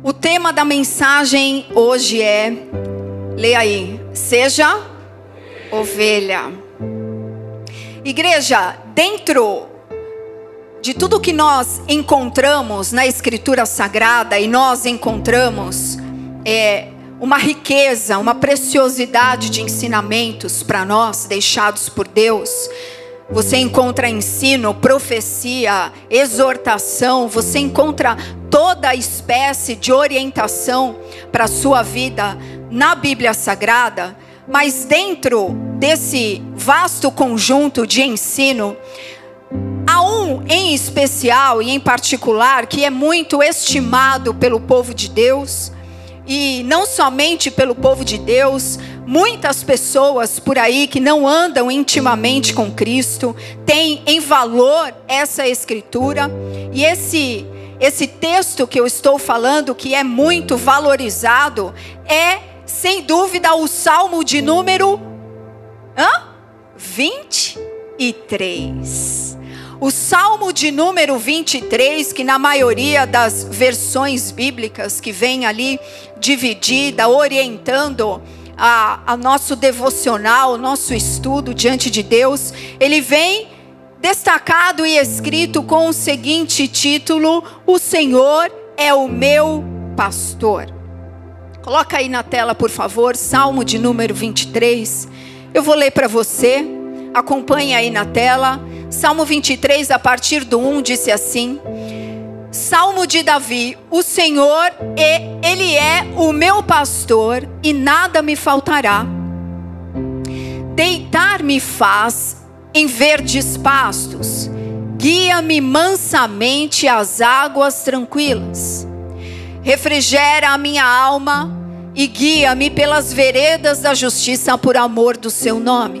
O tema da mensagem hoje é, leia aí, seja ovelha. Igreja, dentro de tudo que nós encontramos na Escritura Sagrada, e nós encontramos é, uma riqueza, uma preciosidade de ensinamentos para nós, deixados por Deus. Você encontra ensino, profecia, exortação, você encontra toda espécie de orientação para a sua vida na Bíblia Sagrada, mas dentro desse vasto conjunto de ensino, há um em especial e em particular que é muito estimado pelo povo de Deus, e não somente pelo povo de Deus, muitas pessoas por aí que não andam intimamente com Cristo têm em valor essa escritura e esse esse texto que eu estou falando que é muito valorizado é sem dúvida o Salmo de número hã? 23. O Salmo de número 23, que na maioria das versões bíblicas que vem ali dividida, orientando a, a nosso devocional, nosso estudo diante de Deus, ele vem destacado e escrito com o seguinte título: O Senhor é o meu pastor. Coloca aí na tela, por favor, Salmo de número 23. Eu vou ler para você. Acompanhe aí na tela. Salmo 23, a partir do 1, disse assim: Salmo de Davi: O Senhor, Ele é o meu pastor e nada me faltará. Deitar-me faz em verdes pastos, guia-me mansamente às águas tranquilas. Refrigera a minha alma e guia-me pelas veredas da justiça por amor do seu nome.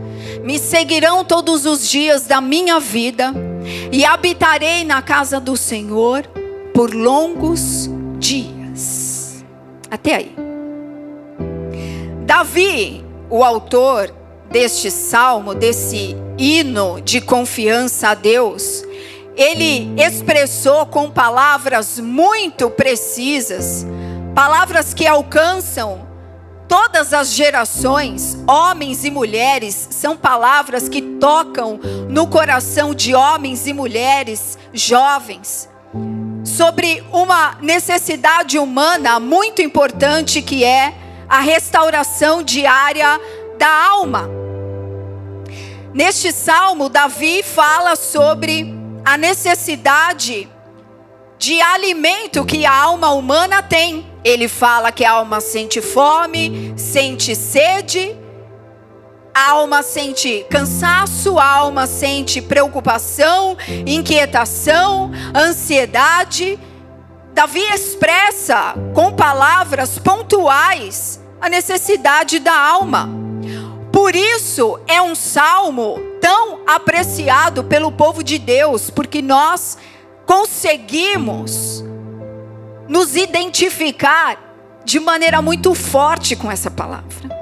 me seguirão todos os dias da minha vida e habitarei na casa do Senhor por longos dias. Até aí. Davi, o autor deste salmo, desse hino de confiança a Deus, ele expressou com palavras muito precisas, palavras que alcançam todas as gerações, homens e mulheres, são palavras que tocam no coração de homens e mulheres jovens sobre uma necessidade humana muito importante que é a restauração diária da alma. Neste salmo, Davi fala sobre a necessidade de alimento que a alma humana tem. Ele fala que a alma sente fome, sente sede, a alma sente cansaço, a alma sente preocupação, inquietação, ansiedade. Davi expressa com palavras pontuais a necessidade da alma. Por isso é um salmo tão apreciado pelo povo de Deus, porque nós conseguimos nos identificar de maneira muito forte com essa palavra.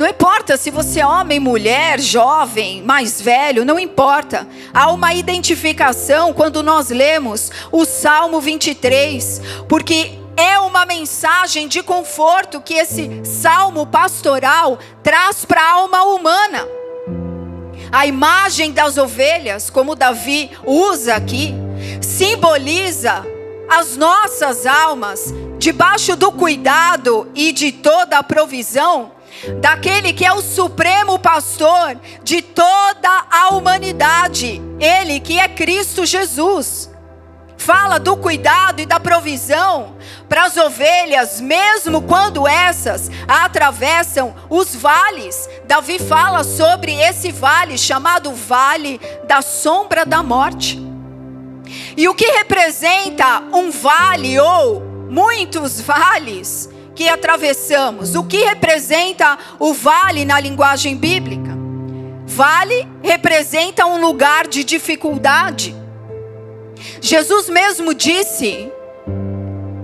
Não importa se você é homem, mulher, jovem, mais velho, não importa. Há uma identificação quando nós lemos o Salmo 23, porque é uma mensagem de conforto que esse salmo pastoral traz para a alma humana. A imagem das ovelhas, como Davi usa aqui, simboliza as nossas almas debaixo do cuidado e de toda a provisão daquele que é o supremo pastor de toda a humanidade, ele que é Cristo Jesus. Fala do cuidado e da provisão para as ovelhas, mesmo quando essas atravessam os vales. Davi fala sobre esse vale chamado Vale da Sombra da Morte. E o que representa um vale ou muitos vales que atravessamos. O que representa o vale na linguagem bíblica? Vale representa um lugar de dificuldade. Jesus mesmo disse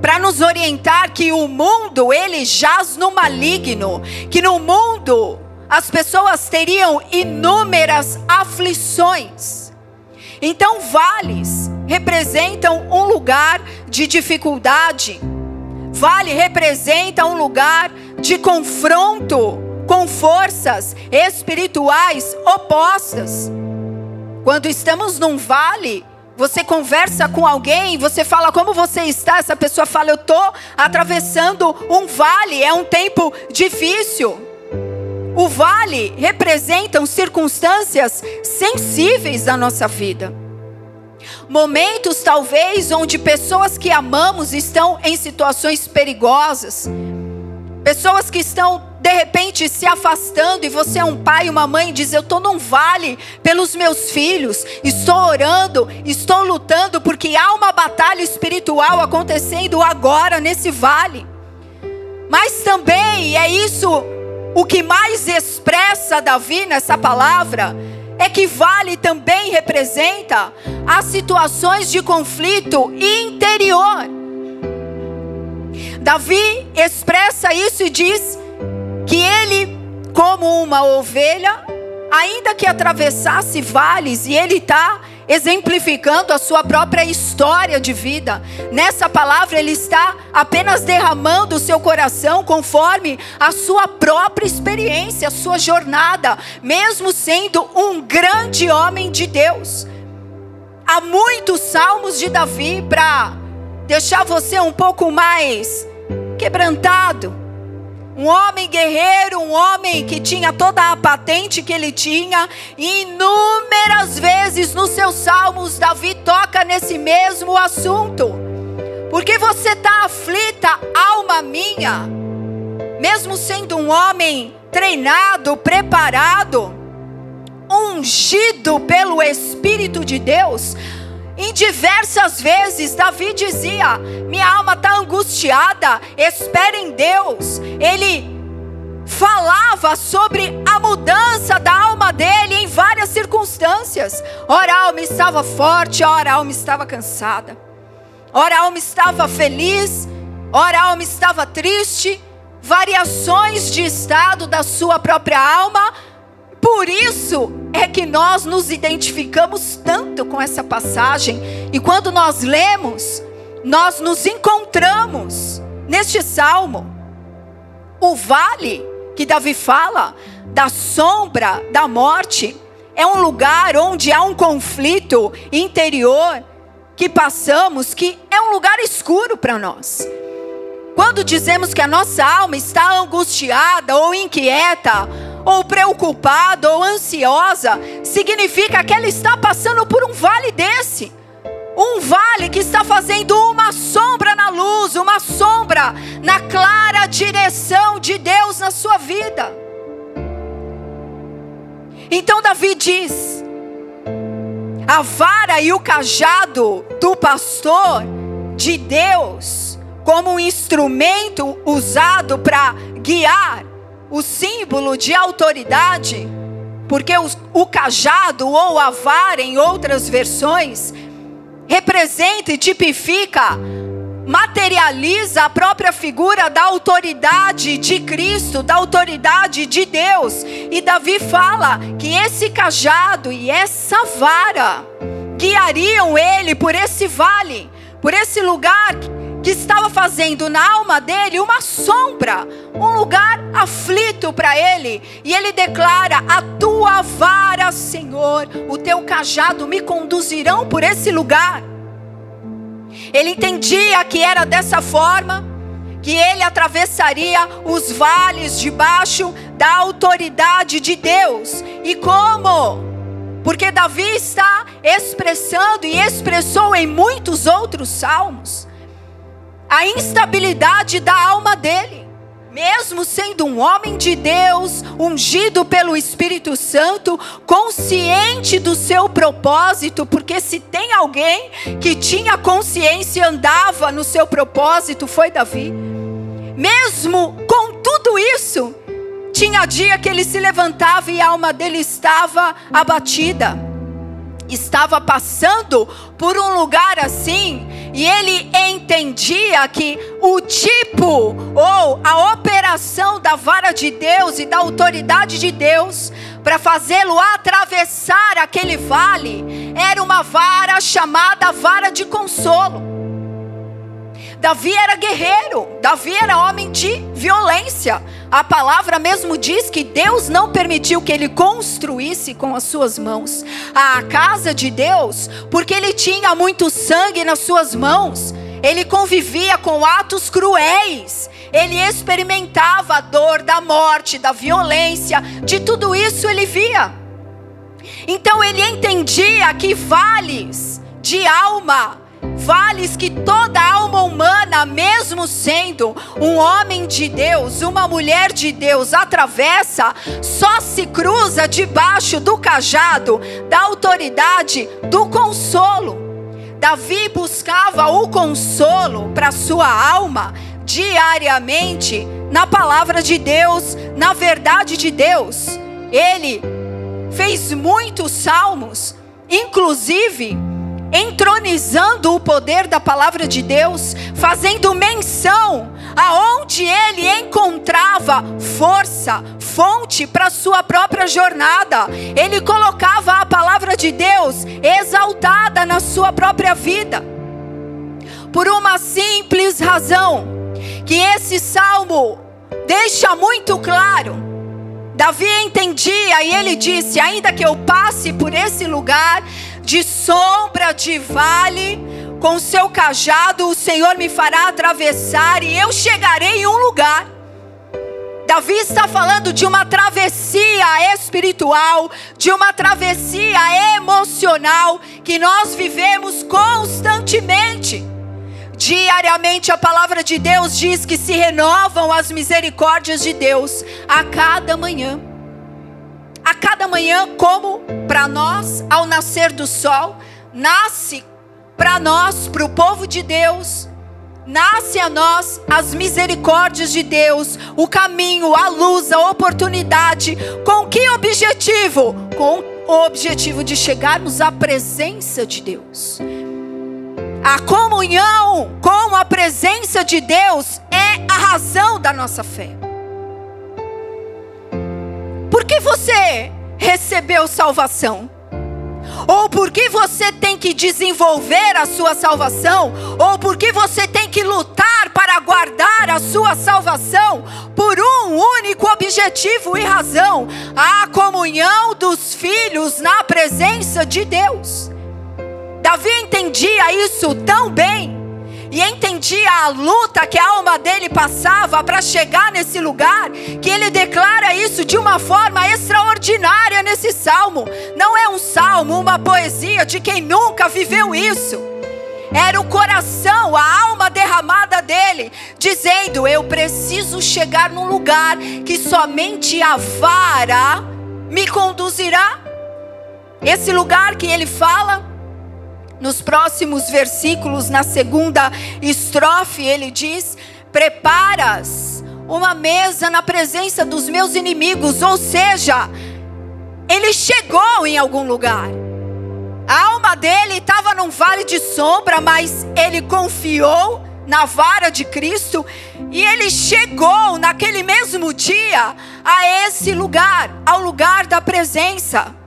para nos orientar que o mundo ele jaz no maligno, que no mundo as pessoas teriam inúmeras aflições. Então, vales representam um lugar de dificuldade. Vale representa um lugar de confronto com forças espirituais opostas. Quando estamos num vale, você conversa com alguém, você fala como você está, essa pessoa fala eu estou atravessando um vale, é um tempo difícil. O vale representam circunstâncias sensíveis da nossa vida. Momentos talvez onde pessoas que amamos estão em situações perigosas. Pessoas que estão de repente se afastando e você é um pai, uma mãe e diz: Eu estou num vale pelos meus filhos, estou orando, estou lutando porque há uma batalha espiritual acontecendo agora nesse vale. Mas também é isso o que mais expressa Davi nessa palavra é que vale também representa as situações de conflito interior. Davi expressa isso e diz que ele, como uma ovelha, ainda que atravessasse vales, e ele está exemplificando a sua própria história de vida. Nessa palavra, ele está apenas derramando o seu coração conforme a sua própria experiência, a sua jornada, mesmo sendo um grande homem de Deus. Há muitos salmos de Davi para deixar você um pouco mais quebrantado um homem guerreiro, um homem que tinha toda a patente que ele tinha. Inúmeras vezes nos seus salmos, Davi toca nesse mesmo assunto. Porque você está aflita, alma minha, mesmo sendo um homem treinado, preparado, ungido pelo Espírito de Deus, em diversas vezes, Davi dizia: Minha alma está angustiada, espere em Deus. Ele falava sobre a mudança da alma dele em várias circunstâncias. Ora, a alma estava forte, ora, a alma estava cansada. Ora, a alma estava feliz, ora, a alma estava triste. Variações de estado da sua própria alma por isso é que nós nos identificamos tanto com essa passagem, e quando nós lemos, nós nos encontramos neste salmo. O vale que Davi fala, da sombra da morte, é um lugar onde há um conflito interior que passamos, que é um lugar escuro para nós. Quando dizemos que a nossa alma está angustiada ou inquieta, ou preocupada, ou ansiosa, significa que ela está passando por um vale desse. Um vale que está fazendo uma sombra na luz, uma sombra na clara direção de Deus na sua vida. Então Davi diz: a vara e o cajado do pastor de Deus, como um instrumento usado para guiar, o símbolo de autoridade, porque o, o cajado ou a vara, em outras versões, representa e tipifica, materializa a própria figura da autoridade de Cristo, da autoridade de Deus. E Davi fala que esse cajado e essa vara guiariam ele por esse vale, por esse lugar que estava fazendo na alma dele uma sombra, um lugar aflito para ele. E ele declara: A tua vara, Senhor, o teu cajado me conduzirão por esse lugar. Ele entendia que era dessa forma que ele atravessaria os vales debaixo da autoridade de Deus. E como? Porque Davi está expressando e expressou em muitos outros salmos a instabilidade da alma dele. mesmo sendo um homem de Deus, ungido pelo Espírito Santo, consciente do seu propósito, porque se tem alguém que tinha consciência e andava no seu propósito, foi Davi. Mesmo com tudo isso, tinha dia que ele se levantava e a alma dele estava abatida. Estava passando por um lugar assim, e ele entendia que o tipo ou a operação da vara de Deus e da autoridade de Deus para fazê-lo atravessar aquele vale era uma vara chamada vara de consolo. Davi era guerreiro, Davi era homem de violência. A palavra mesmo diz que Deus não permitiu que ele construísse com as suas mãos a casa de Deus, porque ele tinha muito sangue nas suas mãos. Ele convivia com atos cruéis. Ele experimentava a dor da morte, da violência, de tudo isso ele via. Então ele entendia que vales de alma vales que toda alma humana, mesmo sendo um homem de Deus, uma mulher de Deus, atravessa, só se cruza debaixo do cajado da autoridade do consolo. Davi buscava o consolo para sua alma diariamente na palavra de Deus, na verdade de Deus. Ele fez muitos salmos, inclusive entronizando o poder da palavra de Deus, fazendo menção aonde ele encontrava força, fonte para sua própria jornada. Ele colocava a palavra de Deus exaltada na sua própria vida. Por uma simples razão, que esse salmo deixa muito claro. Davi entendia e ele disse: Ainda que eu passe por esse lugar, de sombra de vale, com seu cajado o Senhor me fará atravessar e eu chegarei em um lugar. Davi está falando de uma travessia espiritual, de uma travessia emocional que nós vivemos constantemente. Diariamente a palavra de Deus diz que se renovam as misericórdias de Deus a cada manhã a cada manhã, como para nós, ao nascer do sol, nasce para nós, para o povo de Deus, nasce a nós as misericórdias de Deus, o caminho, a luz, a oportunidade. Com que objetivo? Com o objetivo de chegarmos à presença de Deus. A comunhão com a presença de Deus é a razão da nossa fé. Que você recebeu salvação? Ou porque você tem que desenvolver a sua salvação? Ou porque você tem que lutar para guardar a sua salvação? Por um único objetivo e razão: a comunhão dos filhos na presença de Deus. Davi entendia isso tão bem e entendia a luta que a alma dele passava para chegar nesse lugar, que ele declara isso de uma forma extraordinária nesse salmo. Não é um salmo, uma poesia de quem nunca viveu isso. Era o coração, a alma derramada dele, dizendo: Eu preciso chegar num lugar que somente a vara me conduzirá. Esse lugar que ele fala nos próximos versículos, na segunda estrofe, ele diz: Preparas uma mesa na presença dos meus inimigos, ou seja, ele chegou em algum lugar. A alma dele estava num vale de sombra, mas ele confiou na vara de Cristo e ele chegou naquele mesmo dia a esse lugar, ao lugar da presença.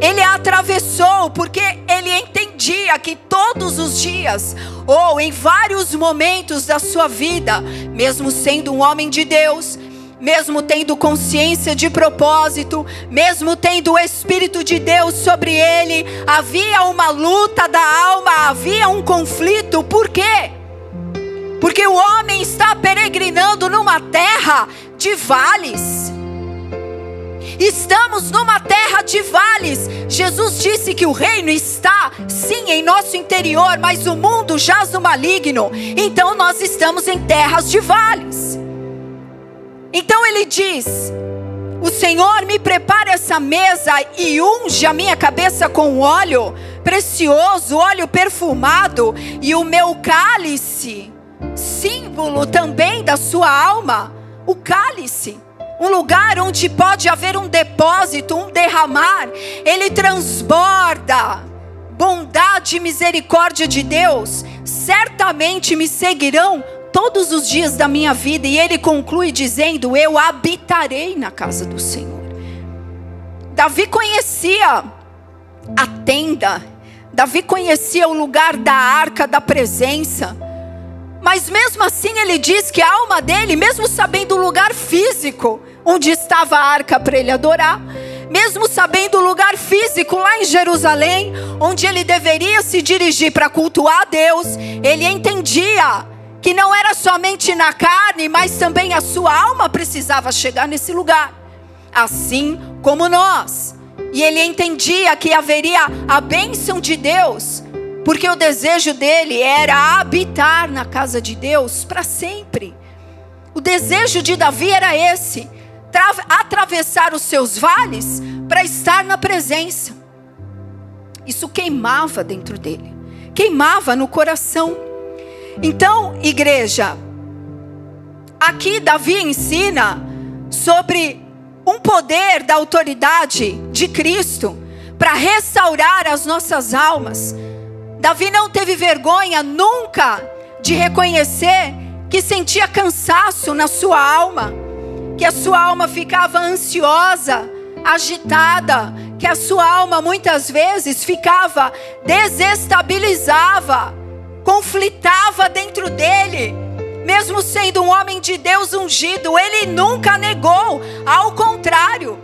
Ele atravessou porque ele entendia que todos os dias, ou em vários momentos da sua vida, mesmo sendo um homem de Deus, mesmo tendo consciência de propósito, mesmo tendo o Espírito de Deus sobre ele, havia uma luta da alma, havia um conflito. Por quê? Porque o homem está peregrinando numa terra de vales. Estamos numa terra de vales. Jesus disse que o reino está, sim, em nosso interior, mas o mundo jaz no maligno. Então nós estamos em terras de vales. Então ele diz: O Senhor me prepara essa mesa e unge a minha cabeça com óleo precioso, óleo perfumado, e o meu cálice, símbolo também da sua alma, o cálice um lugar onde pode haver um depósito, um derramar, ele transborda. Bondade e misericórdia de Deus certamente me seguirão todos os dias da minha vida. E ele conclui dizendo: Eu habitarei na casa do Senhor. Davi conhecia a tenda, Davi conhecia o lugar da arca da presença. Mas mesmo assim ele diz que a alma dele, mesmo sabendo o lugar físico onde estava a arca para ele adorar, mesmo sabendo o lugar físico lá em Jerusalém, onde ele deveria se dirigir para cultuar a Deus, ele entendia que não era somente na carne, mas também a sua alma precisava chegar nesse lugar, assim como nós. E ele entendia que haveria a bênção de Deus porque o desejo dele era habitar na casa de Deus para sempre. O desejo de Davi era esse: atravessar os seus vales para estar na presença. Isso queimava dentro dele, queimava no coração. Então, igreja, aqui Davi ensina sobre um poder da autoridade de Cristo para restaurar as nossas almas Davi não teve vergonha nunca de reconhecer que sentia cansaço na sua alma, que a sua alma ficava ansiosa, agitada, que a sua alma muitas vezes ficava desestabilizava, conflitava dentro dele. Mesmo sendo um homem de Deus ungido, ele nunca negou, ao contrário.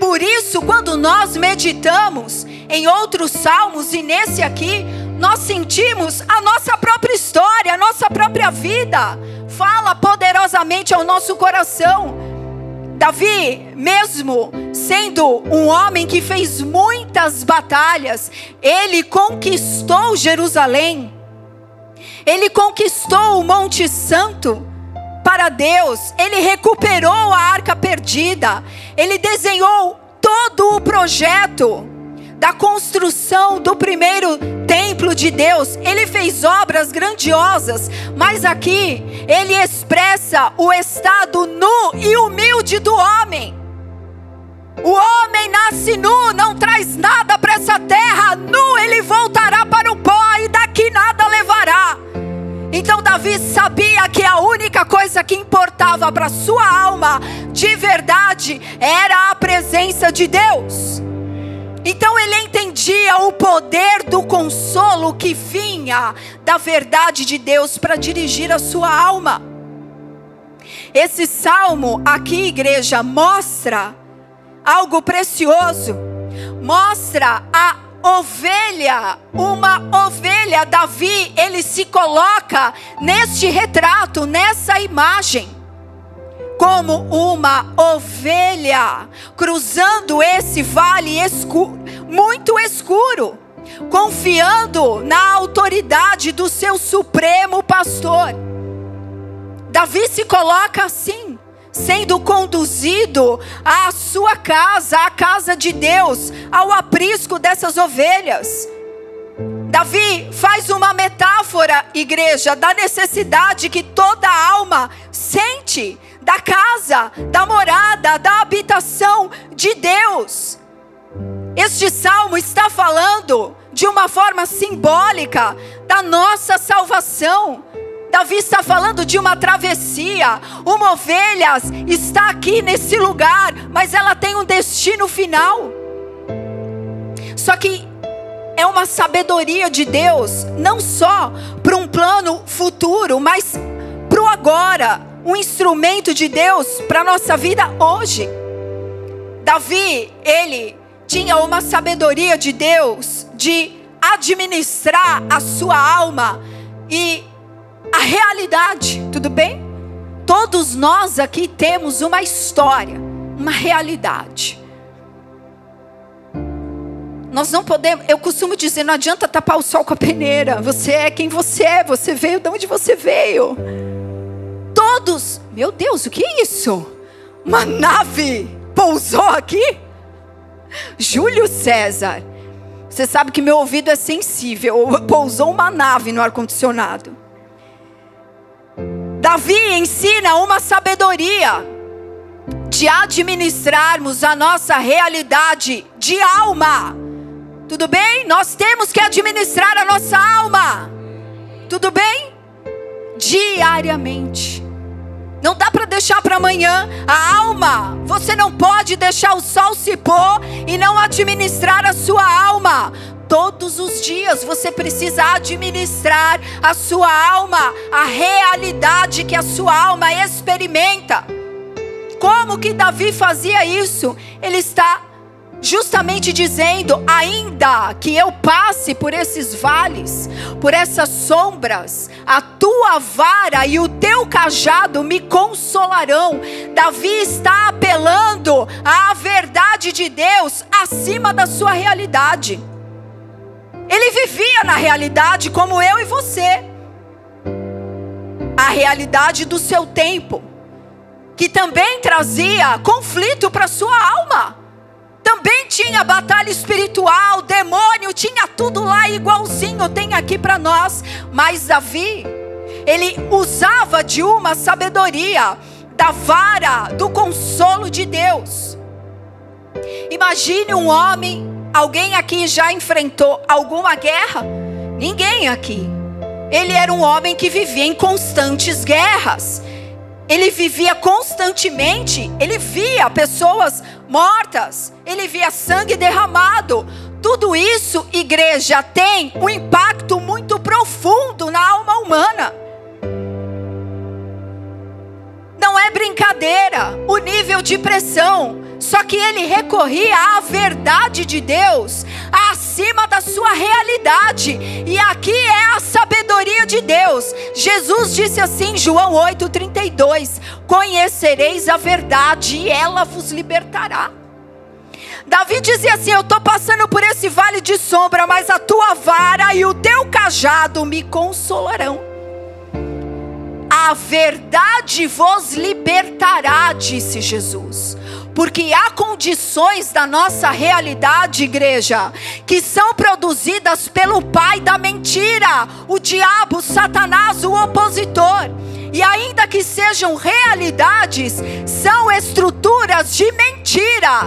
Por isso, quando nós meditamos em outros salmos e nesse aqui, nós sentimos a nossa própria história, a nossa própria vida. Fala poderosamente ao nosso coração. Davi, mesmo sendo um homem que fez muitas batalhas, ele conquistou Jerusalém. Ele conquistou o Monte Santo para Deus. Ele recuperou a arca perdida. Ele desenhou todo o projeto da construção do primeiro templo de Deus. Ele fez obras grandiosas, mas aqui ele expressa o estado nu e humilde do homem. O homem nasce nu, não traz nada para essa terra, nu ele voltará para o pó e daqui nada levará. Então Davi sabia que a única coisa que importava para sua alma de verdade era a presença de Deus. Então ele entendia o poder do consolo que vinha da verdade de Deus para dirigir a sua alma. Esse salmo aqui, igreja, mostra algo precioso. Mostra a ovelha, uma ovelha. Davi, ele se coloca neste retrato, nessa imagem como uma ovelha, cruzando esse vale muito escuro, confiando na autoridade do seu supremo pastor. Davi se coloca assim, sendo conduzido à sua casa, à casa de Deus, ao aprisco dessas ovelhas. Davi faz uma metáfora, igreja, da necessidade que toda alma sente da casa, da morada, da habitação de Deus. Este salmo está falando de uma forma simbólica da nossa salvação. Davi está falando de uma travessia. Uma ovelha está aqui nesse lugar, mas ela tem um destino final. Só que é uma sabedoria de Deus, não só para um plano futuro, mas para o agora, um instrumento de Deus para a nossa vida hoje. Davi, ele tinha uma sabedoria de Deus de administrar a sua alma e a realidade, tudo bem? Todos nós aqui temos uma história, uma realidade. Nós não podemos, eu costumo dizer, não adianta tapar o sol com a peneira. Você é quem você é, você veio de onde você veio todos. Meu Deus, o que é isso? Uma nave pousou aqui? Júlio César. Você sabe que meu ouvido é sensível. Pousou uma nave no ar-condicionado. Davi ensina uma sabedoria de administrarmos a nossa realidade de alma. Tudo bem? Nós temos que administrar a nossa alma. Tudo bem? Diariamente. Não dá para deixar para amanhã. A alma, você não pode deixar o sol se pôr e não administrar a sua alma. Todos os dias você precisa administrar a sua alma, a realidade que a sua alma experimenta. Como que Davi fazia isso? Ele está justamente dizendo: ainda que eu passe por esses vales, por essas sombras, a tua vara e o teu cajado me consolarão. Davi está apelando à verdade de Deus acima da sua realidade. Ele vivia na realidade como eu e você. A realidade do seu tempo, que também trazia conflito para sua alma. Também tinha batalha espiritual, demônio, tinha tudo lá igualzinho, tem aqui para nós. Mas Davi, ele usava de uma sabedoria, da vara, do consolo de Deus. Imagine um homem Alguém aqui já enfrentou alguma guerra? Ninguém aqui. Ele era um homem que vivia em constantes guerras. Ele vivia constantemente, ele via pessoas mortas, ele via sangue derramado. Tudo isso, igreja, tem um impacto muito profundo na alma humana. Não é brincadeira o nível de pressão só que ele recorria à verdade de Deus acima da sua realidade. E aqui é a sabedoria de Deus. Jesus disse assim, João 8:32: Conhecereis a verdade e ela vos libertará. Davi dizia assim: Eu estou passando por esse vale de sombra, mas a tua vara e o teu cajado me consolarão. A verdade vos libertará, disse Jesus porque há condições da nossa realidade, igreja, que são produzidas pelo pai da mentira, o diabo, Satanás, o opositor. E ainda que sejam realidades, são estruturas de mentira.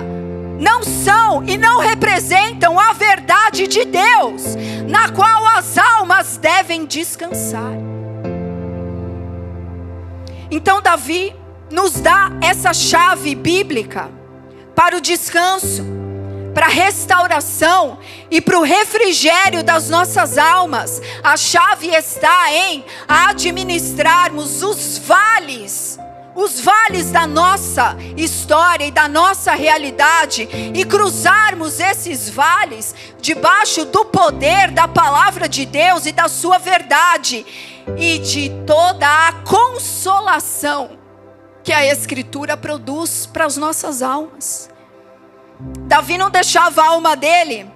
Não são e não representam a verdade de Deus, na qual as almas devem descansar. Então, Davi nos dá essa chave bíblica para o descanso, para a restauração e para o refrigério das nossas almas. A chave está em administrarmos os vales os vales da nossa história e da nossa realidade e cruzarmos esses vales debaixo do poder da palavra de Deus e da sua verdade e de toda a consolação que a Escritura produz para as nossas almas. Davi não deixava a alma dele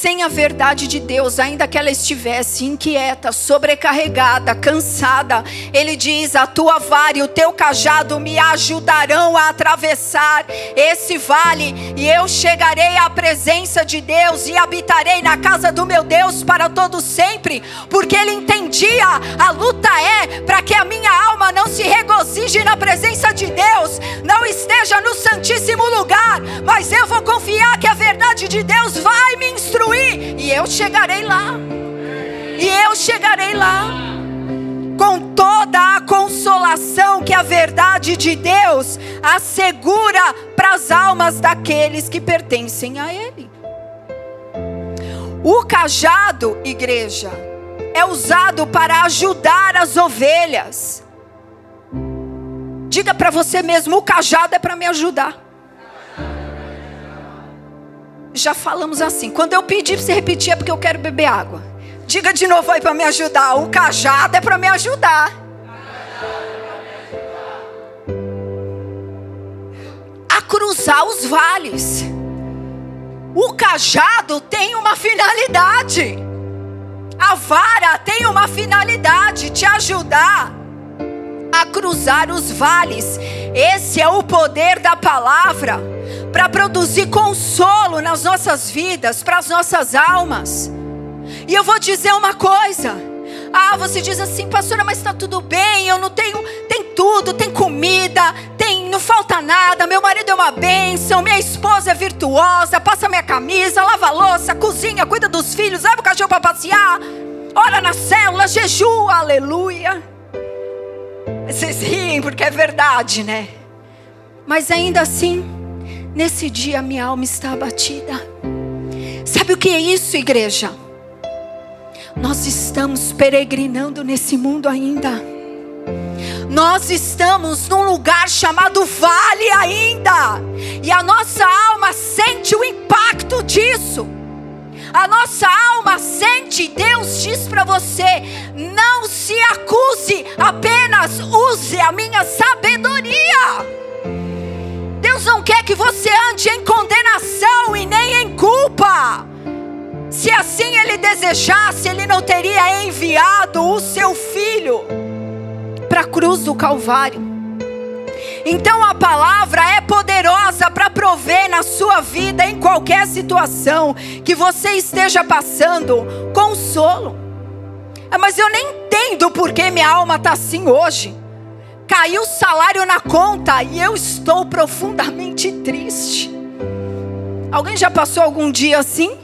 sem a verdade de Deus, ainda que ela estivesse inquieta, sobrecarregada, cansada, ele diz: A tua vara e o teu cajado me ajudarão a atravessar esse vale, e eu chegarei à presença de Deus e habitarei na casa do meu Deus para todo sempre, porque ele entendia: a luta é para que a minha alma não se regozije na presença de Deus, não esteja no Santíssimo lugar, mas eu vou confiar que a verdade de Deus vai me instruir e eu chegarei lá. E eu chegarei lá. Com toda a consolação que a verdade de Deus assegura para as almas daqueles que pertencem a Ele. O cajado, igreja, é usado para ajudar as ovelhas. Diga para você mesmo: o cajado é para me ajudar já falamos assim. Quando eu pedi para você repetir é porque eu quero beber água. Diga de novo aí para me ajudar. O cajado é para me ajudar. A cruzar os vales. O cajado tem uma finalidade. A vara tem uma finalidade: te ajudar a cruzar os vales. Esse é o poder da palavra para produzir consolo nas nossas vidas, para as nossas almas. E eu vou dizer uma coisa. Ah, você diz assim, pastora, mas está tudo bem, eu não tenho, tem tudo, tem comida, tem, não falta nada, meu marido é uma bênção, minha esposa é virtuosa, passa minha camisa, lava a louça, cozinha, cuida dos filhos, leva o cachorro para passear, ora na célula, jejua, aleluia. Vocês riem porque é verdade, né? Mas ainda assim, nesse dia minha alma está abatida. Sabe o que é isso, igreja? Nós estamos peregrinando nesse mundo ainda. Nós estamos num lugar chamado vale ainda. E a nossa alma sente o impacto disso. A nossa alma sente, Deus diz para você: não se acuse, apenas use a minha sabedoria. Deus não quer que você ande em condenação e nem em culpa. Se assim ele desejasse, ele não teria enviado o seu filho para a cruz do Calvário. Então a palavra é poderosa para prover na sua vida, em qualquer situação que você esteja passando, consolo. Ah, mas eu nem entendo por que minha alma está assim hoje. Caiu o salário na conta e eu estou profundamente triste. Alguém já passou algum dia assim?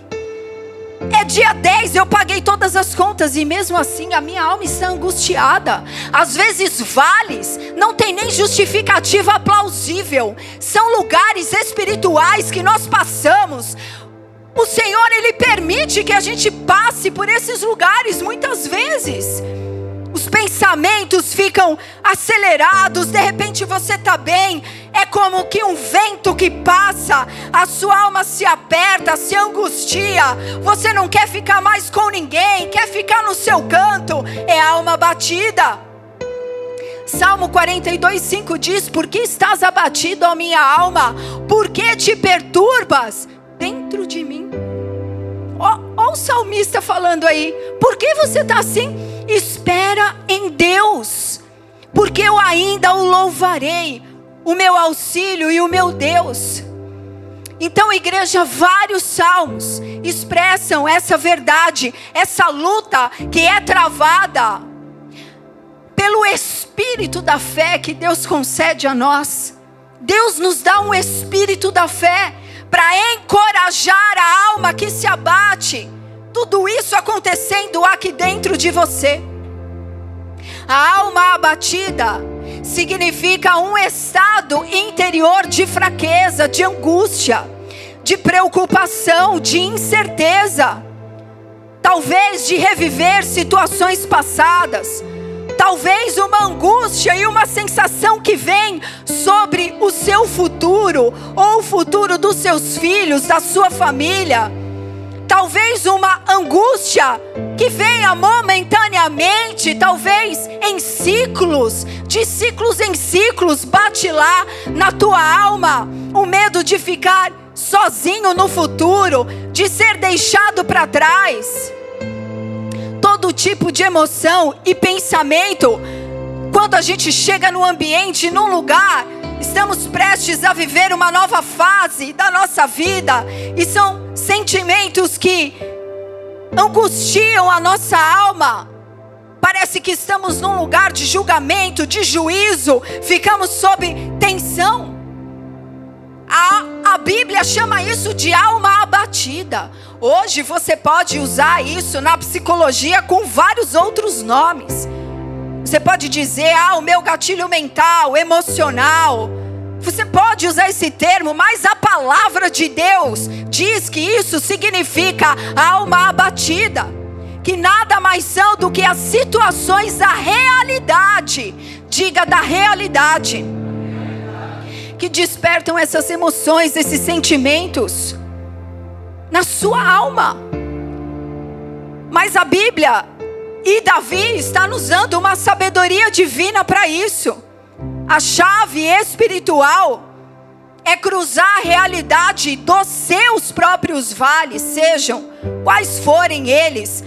É dia 10, eu paguei todas as contas e mesmo assim a minha alma está angustiada. Às vezes, vales não tem nem justificativa plausível. São lugares espirituais que nós passamos. O Senhor, Ele permite que a gente passe por esses lugares muitas vezes os pensamentos ficam acelerados, de repente você está bem, é como que um vento que passa, a sua alma se aperta, se angustia, você não quer ficar mais com ninguém, quer ficar no seu canto, é alma batida. Salmo 42, 5 diz: Por que estás abatido, ó minha alma? Por que te perturbas dentro de mim? Ó, ó o salmista falando aí: Por que você está assim? Espera em Deus, porque eu ainda o louvarei, o meu auxílio e o meu Deus. Então, igreja, vários salmos expressam essa verdade, essa luta que é travada pelo espírito da fé que Deus concede a nós. Deus nos dá um espírito da fé para encorajar a alma que se abate tudo isso acontecendo aqui dentro de você. A alma abatida significa um estado interior de fraqueza, de angústia, de preocupação, de incerteza. Talvez de reviver situações passadas. Talvez uma angústia e uma sensação que vem sobre o seu futuro ou o futuro dos seus filhos, da sua família talvez uma angústia que venha momentaneamente, talvez em ciclos, de ciclos em ciclos, bate lá na tua alma, o medo de ficar sozinho no futuro, de ser deixado para trás. Todo tipo de emoção e pensamento, quando a gente chega no ambiente, num lugar, estamos prestes a viver uma nova fase da nossa vida, e são sentimentos que angustiam a nossa alma. Parece que estamos num lugar de julgamento, de juízo, ficamos sob tensão. A, a Bíblia chama isso de alma abatida. Hoje você pode usar isso na psicologia com vários outros nomes. Você pode dizer, ah, o meu gatilho mental, emocional. Você pode usar esse termo, mas a palavra de Deus diz que isso significa alma abatida, que nada mais são do que as situações da realidade, diga da realidade, que despertam essas emoções, esses sentimentos na sua alma. Mas a Bíblia e Davi está nos dando uma sabedoria divina para isso. A chave espiritual é cruzar a realidade dos seus próprios vales, sejam quais forem eles,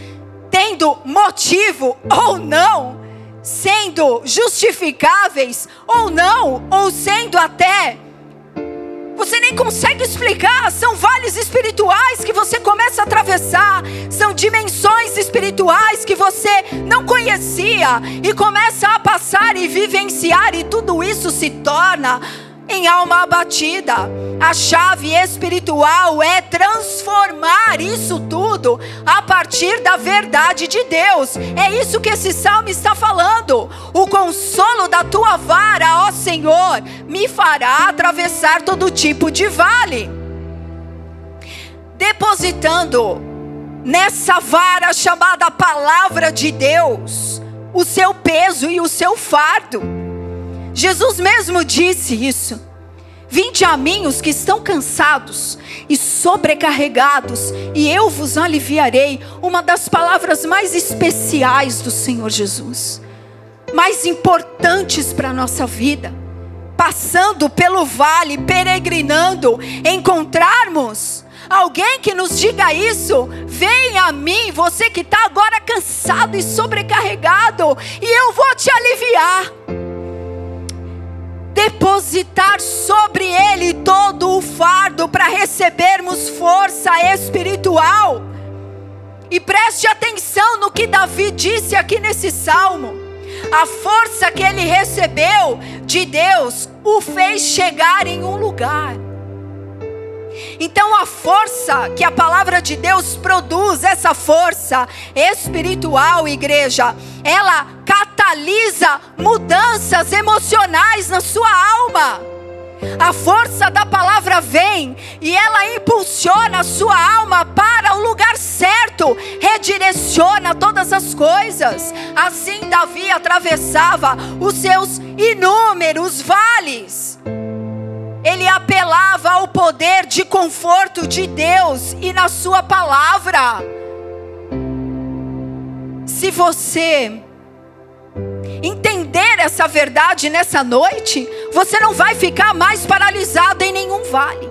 tendo motivo ou não, sendo justificáveis ou não, ou sendo até você nem consegue explicar. São vales espirituais que você começa a atravessar. São dimensões espirituais que você não conhecia e começa a passar e vivenciar, e tudo isso se torna em alma abatida. A chave espiritual é transformar isso tudo a partir da verdade de Deus. É isso que esse salmo está falando. O consolo da tua vara, ó Senhor, me fará atravessar todo tipo de vale. Depositando nessa vara chamada palavra de Deus o seu peso e o seu fardo. Jesus mesmo disse isso. Vinde a mim os que estão cansados e sobrecarregados, e eu vos aliviarei. Uma das palavras mais especiais do Senhor Jesus, mais importantes para a nossa vida. Passando pelo vale, peregrinando, encontrarmos alguém que nos diga isso. Venha a mim, você que está agora cansado e sobrecarregado, e eu vou te aliviar depositar sobre ele todo o fardo para recebermos força espiritual. E preste atenção no que Davi disse aqui nesse salmo. A força que ele recebeu de Deus o fez chegar em um lugar. Então, a força que a palavra de Deus produz, essa força espiritual, igreja, ela catalisa mudanças emocionais na sua alma. A força da palavra vem e ela impulsiona a sua alma para o lugar certo, redireciona todas as coisas. Assim, Davi atravessava os seus inúmeros vales ele apelava ao poder de conforto de Deus e na Sua palavra. Se você entender essa verdade nessa noite, você não vai ficar mais paralisado em nenhum vale.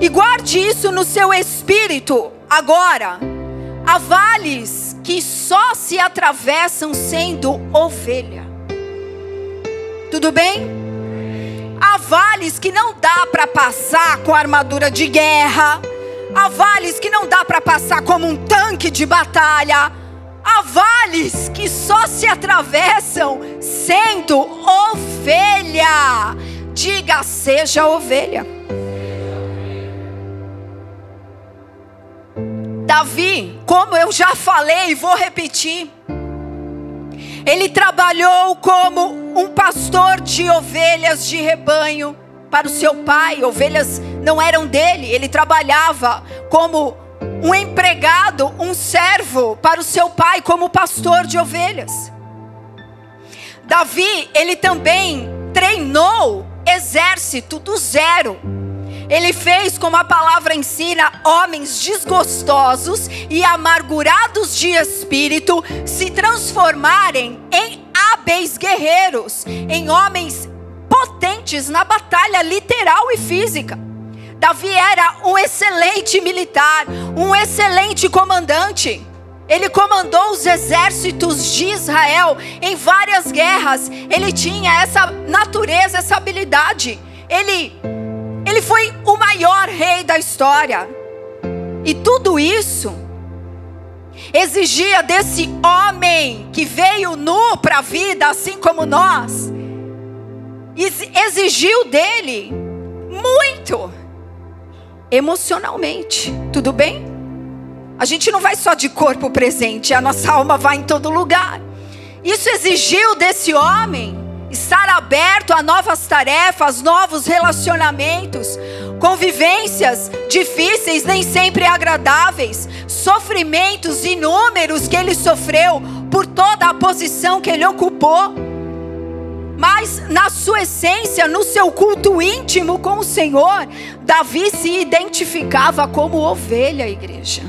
E guarde isso no seu espírito agora. Há vales que só se atravessam sendo ovelha. Tudo bem? Há vales que não dá para passar com armadura de guerra. Há vales que não dá para passar como um tanque de batalha. Há vales que só se atravessam sendo ovelha. Diga, seja ovelha. Davi, como eu já falei, vou repetir. Ele trabalhou como um pastor de ovelhas de rebanho para o seu pai. Ovelhas não eram dele, ele trabalhava como um empregado, um servo para o seu pai, como pastor de ovelhas. Davi, ele também treinou exército do zero ele fez, como a palavra ensina, homens desgostosos e amargurados de espírito se transformarem em hábeis guerreiros, em homens potentes na batalha literal e física. Davi era um excelente militar, um excelente comandante. Ele comandou os exércitos de Israel em várias guerras. Ele tinha essa natureza, essa habilidade. Ele ele foi o maior rei da história. E tudo isso exigia desse homem que veio nu para a vida, assim como nós, exigiu dele muito emocionalmente. Tudo bem? A gente não vai só de corpo presente, a nossa alma vai em todo lugar. Isso exigiu desse homem estar aberto a novas tarefas, novos relacionamentos, convivências difíceis, nem sempre agradáveis, sofrimentos inúmeros que ele sofreu por toda a posição que ele ocupou. Mas na sua essência, no seu culto íntimo com o Senhor, Davi se identificava como ovelha, igreja.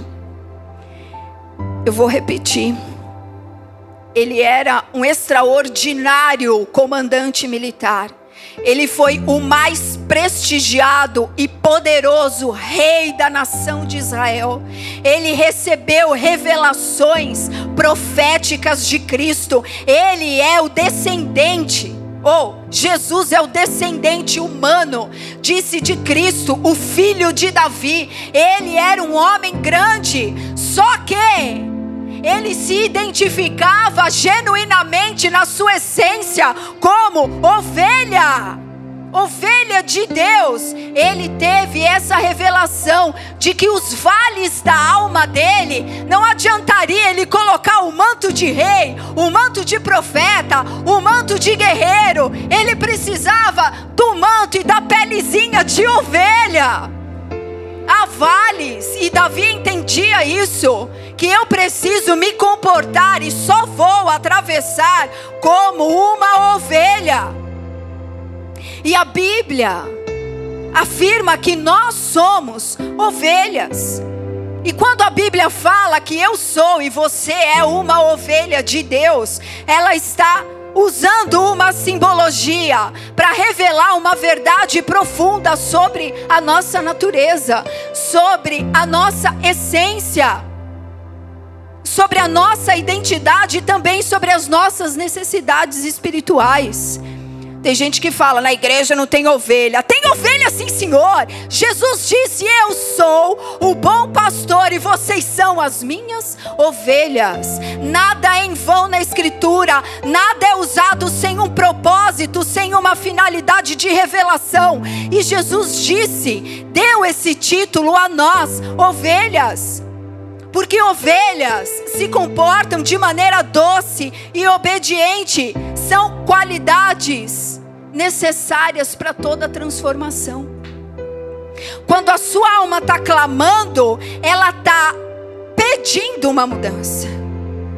Eu vou repetir ele era um extraordinário comandante militar. ele foi o mais prestigiado e poderoso rei da nação de Israel. Ele recebeu revelações proféticas de Cristo. Ele é o descendente ou oh, Jesus é o descendente humano, disse de Cristo, o filho de Davi. Ele era um homem grande, só que ele se identificava genuinamente na sua essência como ovelha ovelha de Deus, ele teve essa revelação de que os vales da alma dele não adiantaria ele colocar o manto de rei, o manto de profeta, o manto de guerreiro, ele precisava do manto e da pelezinha de ovelha. Há vales, e Davi entendia isso, que eu preciso me comportar e só vou atravessar como uma ovelha. E a Bíblia afirma que nós somos ovelhas. E quando a Bíblia fala que eu sou e você é uma ovelha de Deus, ela está usando uma simbologia para revelar uma verdade profunda sobre a nossa natureza, sobre a nossa essência, sobre a nossa identidade e também sobre as nossas necessidades espirituais. Tem gente que fala, na igreja não tem ovelha. Tem ovelha sim, Senhor. Jesus disse: Eu sou o bom pastor e vocês são as minhas ovelhas. Nada é em vão na Escritura, nada é usado sem um propósito, sem uma finalidade de revelação. E Jesus disse, deu esse título a nós, ovelhas. Porque ovelhas se comportam de maneira doce e obediente, são qualidades necessárias para toda transformação. Quando a sua alma está clamando, ela está pedindo uma mudança.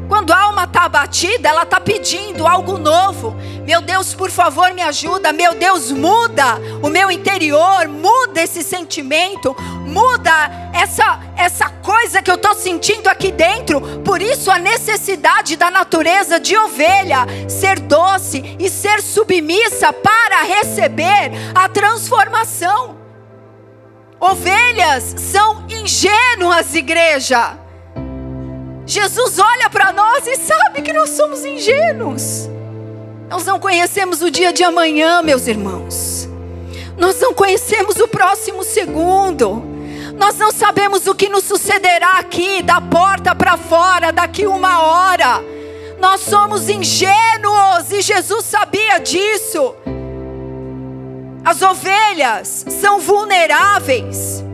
Quando a alma está abatida, ela está pedindo algo novo. Meu Deus, por favor, me ajuda. Meu Deus, muda o meu interior, muda esse sentimento, muda essa, essa coisa que eu estou sentindo aqui dentro. Por isso, a necessidade da natureza de ovelha ser doce e ser submissa para receber a transformação. Ovelhas são ingênuas, igreja. Jesus olha para nós e sabe que nós somos ingênuos. Nós não conhecemos o dia de amanhã, meus irmãos. Nós não conhecemos o próximo segundo. Nós não sabemos o que nos sucederá aqui, da porta para fora, daqui uma hora. Nós somos ingênuos e Jesus sabia disso. As ovelhas são vulneráveis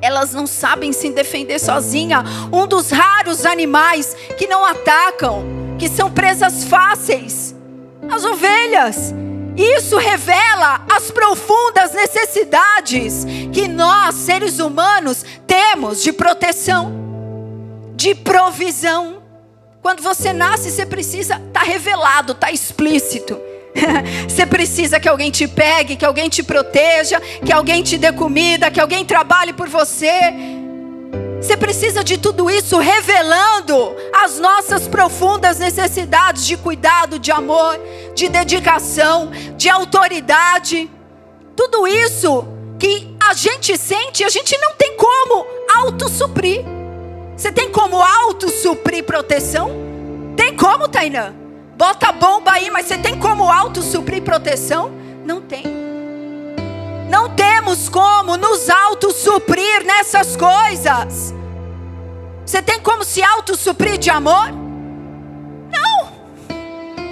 elas não sabem se defender sozinha. Um dos raros animais que não atacam, que são presas fáceis, as ovelhas. Isso revela as profundas necessidades que nós, seres humanos, temos de proteção, de provisão. Quando você nasce, você precisa, está revelado, está explícito. Você precisa que alguém te pegue, que alguém te proteja, que alguém te dê comida, que alguém trabalhe por você. Você precisa de tudo isso revelando as nossas profundas necessidades de cuidado, de amor, de dedicação, de autoridade. Tudo isso que a gente sente, a gente não tem como autossuprir. Você tem como autossuprir proteção? Tem como, Tainã? Bota bomba aí, mas você tem como auto suprir proteção? Não tem. Não temos como nos auto suprir nessas coisas. Você tem como se auto suprir de amor? Não.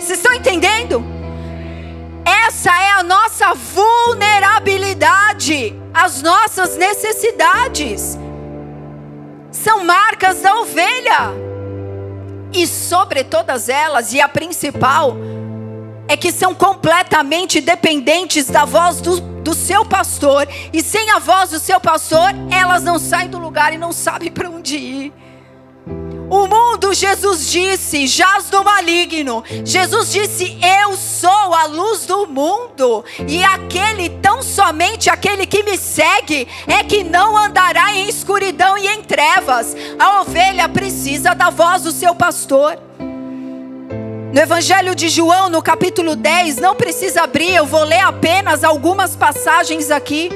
Vocês estão entendendo? Essa é a nossa vulnerabilidade, as nossas necessidades. São marcas da ovelha e sobre todas elas, e a principal, é que são completamente dependentes da voz do, do seu pastor, e sem a voz do seu pastor, elas não saem do lugar e não sabem para onde ir. O mundo, Jesus disse, jaz do maligno. Jesus disse: Eu sou a luz do mundo. E aquele, tão somente aquele que me segue, é que não andará em escuridão e em trevas. A ovelha precisa da voz do seu pastor. No Evangelho de João, no capítulo 10, não precisa abrir, eu vou ler apenas algumas passagens aqui.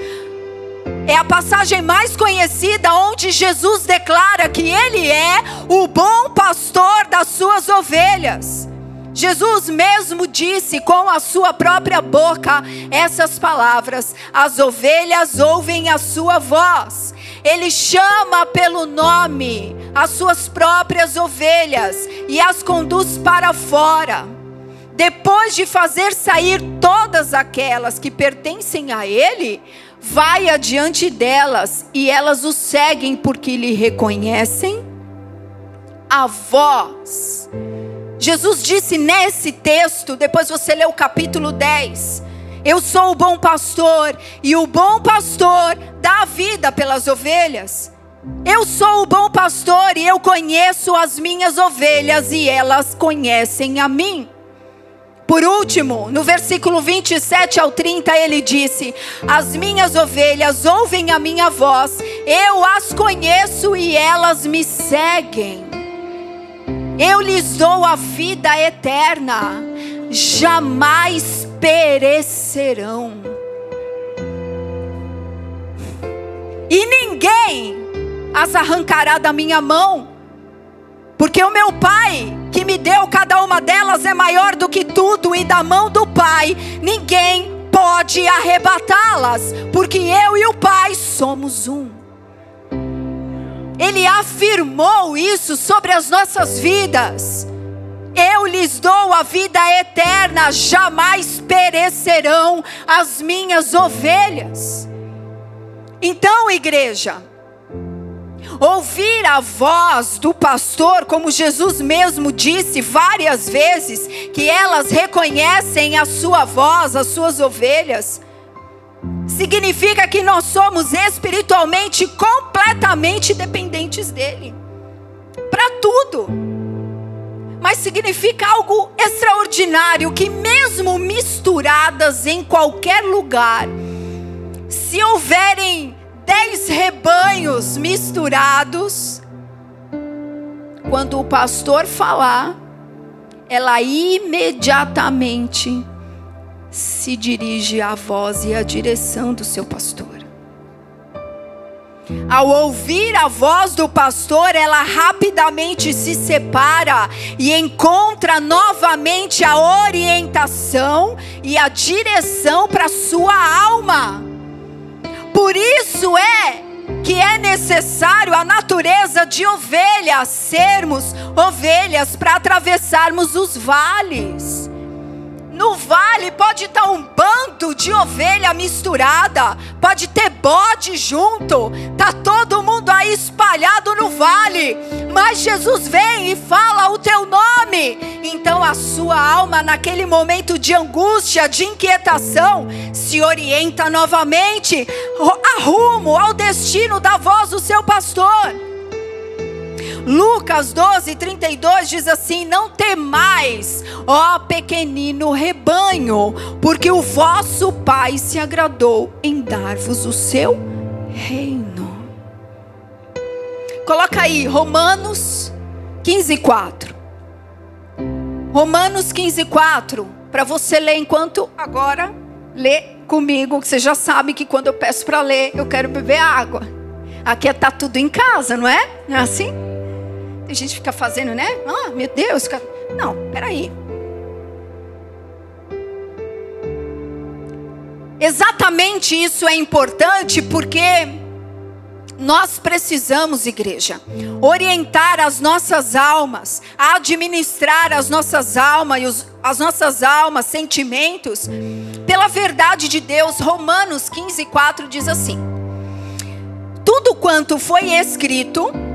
É a passagem mais conhecida onde Jesus declara que Ele é o bom pastor das suas ovelhas. Jesus mesmo disse com a sua própria boca essas palavras: As ovelhas ouvem a sua voz. Ele chama pelo nome as suas próprias ovelhas e as conduz para fora. Depois de fazer sair todas aquelas que pertencem a Ele, vai adiante delas e elas o seguem porque lhe reconhecem a voz. Jesus disse nesse texto, depois você lê o capítulo 10. Eu sou o bom pastor e o bom pastor dá vida pelas ovelhas. Eu sou o bom pastor e eu conheço as minhas ovelhas e elas conhecem a mim. Por último, no versículo 27 ao 30, ele disse: As minhas ovelhas ouvem a minha voz, eu as conheço e elas me seguem. Eu lhes dou a vida eterna, jamais perecerão. E ninguém as arrancará da minha mão, porque o meu Pai que me deu cada uma delas é maior do que tudo, e da mão do Pai ninguém pode arrebatá-las, porque eu e o Pai somos um. Ele afirmou isso sobre as nossas vidas. Eu lhes dou a vida eterna, jamais perecerão as minhas ovelhas. Então, igreja, ouvir a voz do pastor, como Jesus mesmo disse várias vezes, que elas reconhecem a sua voz, as suas ovelhas, significa que nós somos espiritualmente completamente dependentes dele para tudo. Mas significa algo extraordinário que mesmo misturadas em qualquer lugar, se houverem dez rebanhos misturados, quando o pastor falar, ela imediatamente se dirige à voz e à direção do seu pastor. Ao ouvir a voz do pastor, ela rapidamente se separa e encontra novamente a orientação e a direção para sua alma. Por isso é que é necessário a natureza de ovelha, sermos ovelhas para atravessarmos os vales. No vale pode estar um bando de ovelha misturada, pode ter bode junto, tá todo mundo aí espalhado no vale. Mas Jesus vem e fala o teu nome. Então a sua alma naquele momento de angústia, de inquietação, se orienta novamente a rumo ao destino da voz do seu pastor. Lucas 12, 32 diz assim: Não temais, ó pequenino rebanho, porque o vosso Pai se agradou em dar-vos o seu reino. Coloca aí, Romanos 15, 4. Romanos 15, 4. Para você ler enquanto agora lê comigo, que você já sabe que quando eu peço para ler, eu quero beber água. Aqui está tudo em casa, não é? Não é assim? Tem gente fica fazendo, né? Ah, meu Deus. Não, peraí. Exatamente isso é importante porque nós precisamos, igreja, orientar as nossas almas, administrar as nossas almas e os, as nossas almas, sentimentos, pela verdade de Deus. Romanos 15, 4 diz assim: Tudo quanto foi escrito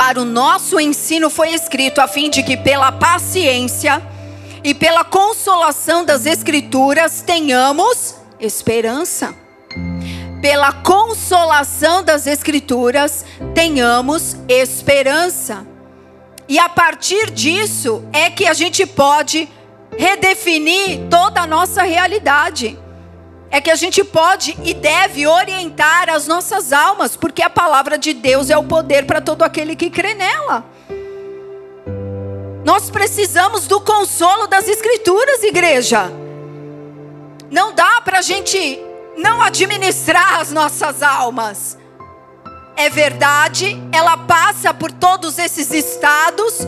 para o nosso ensino foi escrito, a fim de que pela paciência e pela consolação das Escrituras tenhamos esperança. Pela consolação das Escrituras tenhamos esperança. E a partir disso é que a gente pode redefinir toda a nossa realidade é que a gente pode e deve orientar as nossas almas, porque a palavra de Deus é o poder para todo aquele que crê nela. Nós precisamos do consolo das Escrituras, igreja. Não dá para a gente não administrar as nossas almas. É verdade, ela passa por todos esses estados,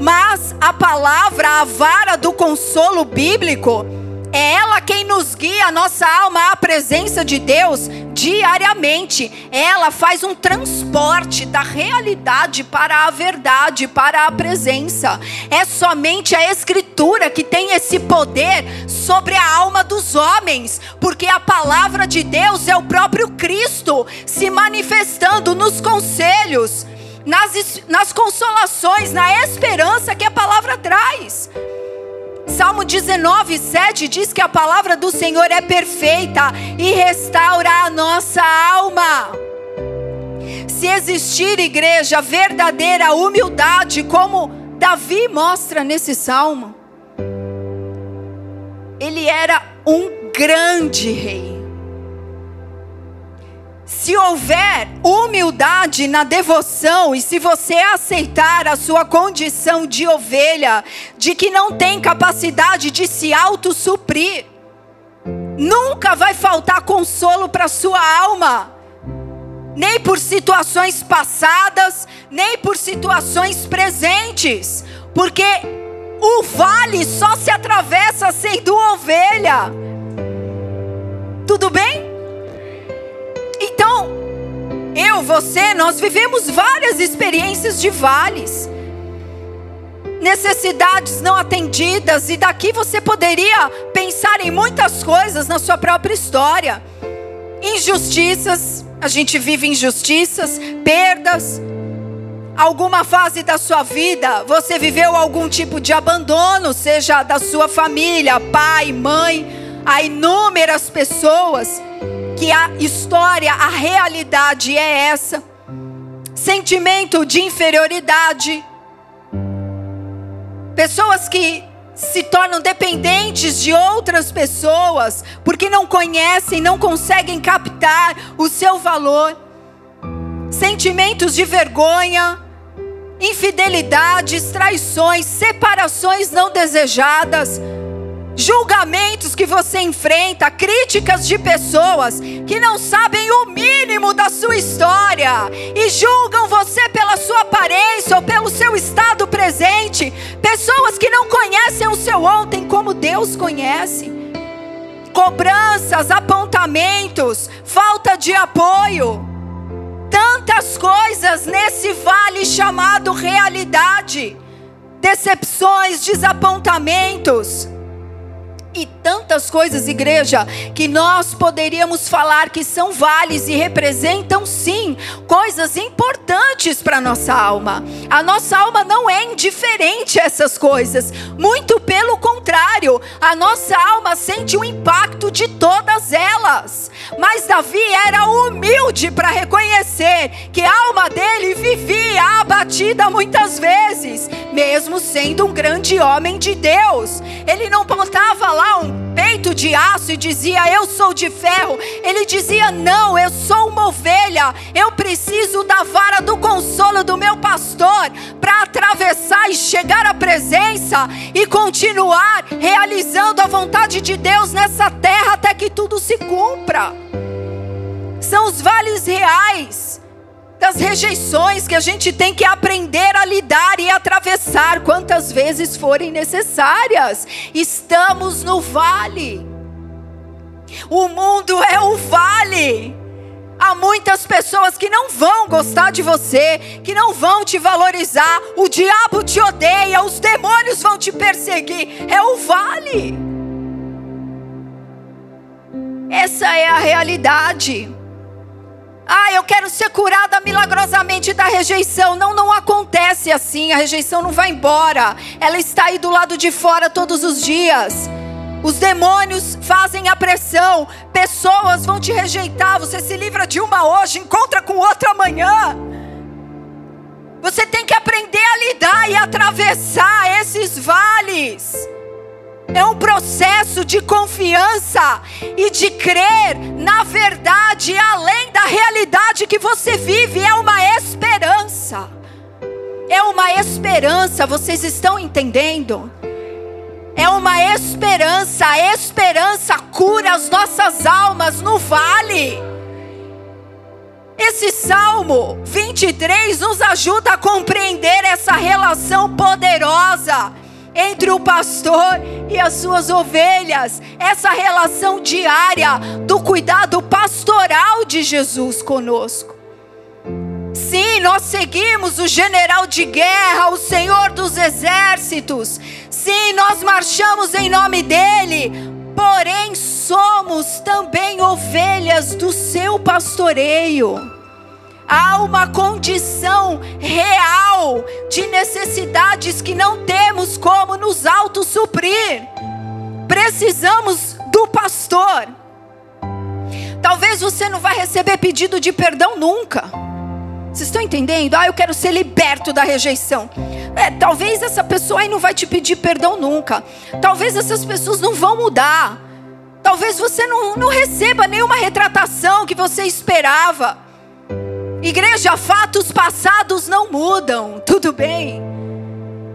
mas a palavra, a vara do consolo bíblico, é ela quem nos guia a nossa alma à presença de Deus diariamente. Ela faz um transporte da realidade para a verdade, para a presença. É somente a Escritura que tem esse poder sobre a alma dos homens, porque a palavra de Deus é o próprio Cristo se manifestando nos conselhos. Nas, nas consolações, na esperança que a palavra traz. Salmo 19, 7 diz que a palavra do Senhor é perfeita e restaura a nossa alma. Se existir, igreja, verdadeira humildade, como Davi mostra nesse salmo, ele era um grande rei se houver humildade na devoção e se você aceitar a sua condição de ovelha, de que não tem capacidade de se autossuprir, nunca vai faltar consolo para sua alma. Nem por situações passadas, nem por situações presentes, porque o vale só se atravessa sendo ovelha. Tudo bem? Eu, você, nós vivemos várias experiências de vales, necessidades não atendidas, e daqui você poderia pensar em muitas coisas na sua própria história. Injustiças, a gente vive injustiças, perdas. Alguma fase da sua vida você viveu algum tipo de abandono, seja da sua família, pai, mãe, há inúmeras pessoas que a história, a realidade é essa. Sentimento de inferioridade. Pessoas que se tornam dependentes de outras pessoas porque não conhecem, não conseguem captar o seu valor. Sentimentos de vergonha, infidelidades, traições, separações não desejadas julgamentos que você enfrenta, críticas de pessoas que não sabem o mínimo da sua história e julgam você pela sua aparência ou pelo seu estado presente, pessoas que não conhecem o seu ontem como Deus conhece. Cobranças, apontamentos, falta de apoio, tantas coisas nesse vale chamado realidade, decepções, desapontamentos e tantas coisas, igreja, que nós poderíamos falar que são vales e representam sim coisas importantes para nossa alma. A nossa alma não é indiferente a essas coisas, muito pelo contrário, a nossa alma sente o impacto de todas elas. Mas Davi era humilde para reconhecer que a alma dele vivia abatida muitas vezes, mesmo sendo um grande homem de Deus. Ele não pontava lá um peito de aço e dizia: Eu sou de ferro. Ele dizia: Não, eu sou uma ovelha. Eu preciso da vara do consolo do meu pastor para atravessar e chegar à presença e continuar realizando a vontade de Deus nessa terra até que tudo se cumpra. São os vales reais das rejeições que a gente tem que aprender a lidar e atravessar quantas vezes forem necessárias. Estamos no vale. O mundo é o vale. Há muitas pessoas que não vão gostar de você, que não vão te valorizar. O diabo te odeia, os demônios vão te perseguir. É o vale. Essa é a realidade. Ah, eu quero ser curada milagrosamente da rejeição. Não, não acontece assim. A rejeição não vai embora. Ela está aí do lado de fora todos os dias. Os demônios fazem a pressão. Pessoas vão te rejeitar. Você se livra de uma hoje, encontra com outra amanhã. Você tem que aprender a lidar e atravessar esses vales. É um processo de confiança e de crer na verdade além da realidade que você vive, é uma esperança. É uma esperança, vocês estão entendendo? É uma esperança, a esperança cura as nossas almas no vale. Esse Salmo 23 nos ajuda a compreender essa relação poderosa entre o pastor e as suas ovelhas, essa relação diária do cuidado pastoral de Jesus conosco. Sim, nós seguimos o general de guerra, o Senhor dos exércitos. Sim, nós marchamos em nome dele. Porém, somos também ovelhas do seu pastoreio. Há uma condição real de necessidades que não temos como nos auto-suprir. Precisamos do pastor. Talvez você não vai receber pedido de perdão nunca. Vocês estão entendendo? Ah, eu quero ser liberto da rejeição. É, talvez essa pessoa aí não vai te pedir perdão nunca. Talvez essas pessoas não vão mudar. Talvez você não, não receba nenhuma retratação que você esperava. Igreja, fatos passados não mudam, tudo bem?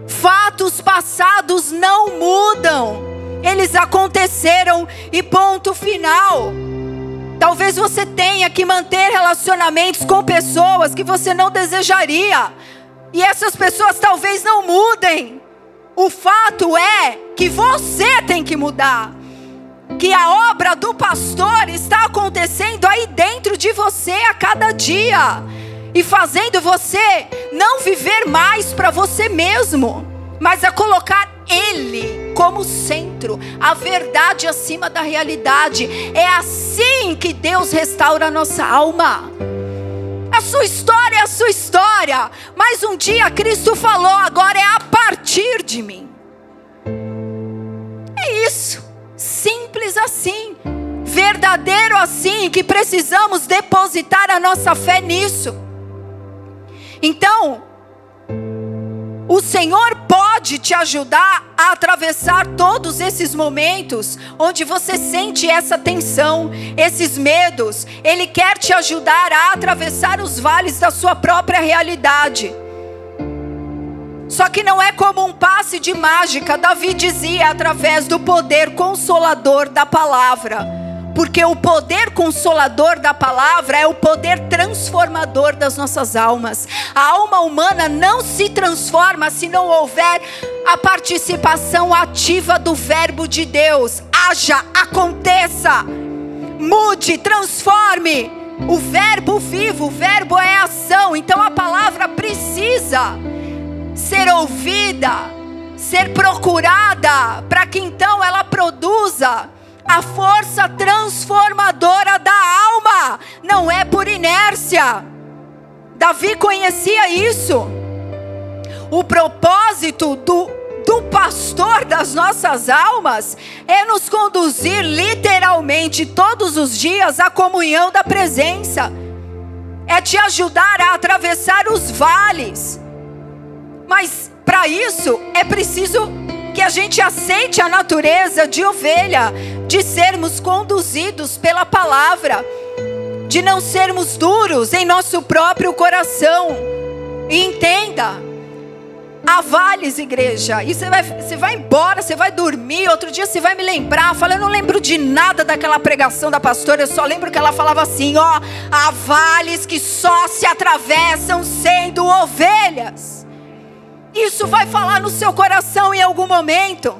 Fatos passados não mudam, eles aconteceram e ponto final. Talvez você tenha que manter relacionamentos com pessoas que você não desejaria, e essas pessoas talvez não mudem. O fato é que você tem que mudar que a obra do pastor está acontecendo aí dentro de você a cada dia e fazendo você não viver mais para você mesmo, mas a colocar ele como centro, a verdade acima da realidade. É assim que Deus restaura a nossa alma. A sua história é a sua história, mas um dia Cristo falou: agora é a partir de mim. É isso. Simples assim, verdadeiro assim, que precisamos depositar a nossa fé nisso. Então, o Senhor pode te ajudar a atravessar todos esses momentos onde você sente essa tensão, esses medos. Ele quer te ajudar a atravessar os vales da sua própria realidade. Só que não é como um passe de mágica, Davi dizia, através do poder consolador da palavra. Porque o poder consolador da palavra é o poder transformador das nossas almas. A alma humana não se transforma se não houver a participação ativa do Verbo de Deus. Haja, aconteça, mude, transforme. O Verbo vivo, o Verbo é ação, então a palavra precisa ser ouvida, ser procurada, para que então ela produza a força transformadora da alma, não é por inércia. Davi conhecia isso. O propósito do, do pastor das nossas almas é nos conduzir literalmente todos os dias à comunhão da presença, é te ajudar a atravessar os vales mas para isso é preciso que a gente aceite a natureza de ovelha, de sermos conduzidos pela palavra, de não sermos duros em nosso próprio coração. E entenda, há vales, igreja. E você vai, você vai embora, você vai dormir. Outro dia você vai me lembrar. Fala, eu não lembro de nada daquela pregação da pastora. Eu só lembro que ela falava assim: ó, há vales que só se atravessam sendo ovelhas. Isso vai falar no seu coração em algum momento.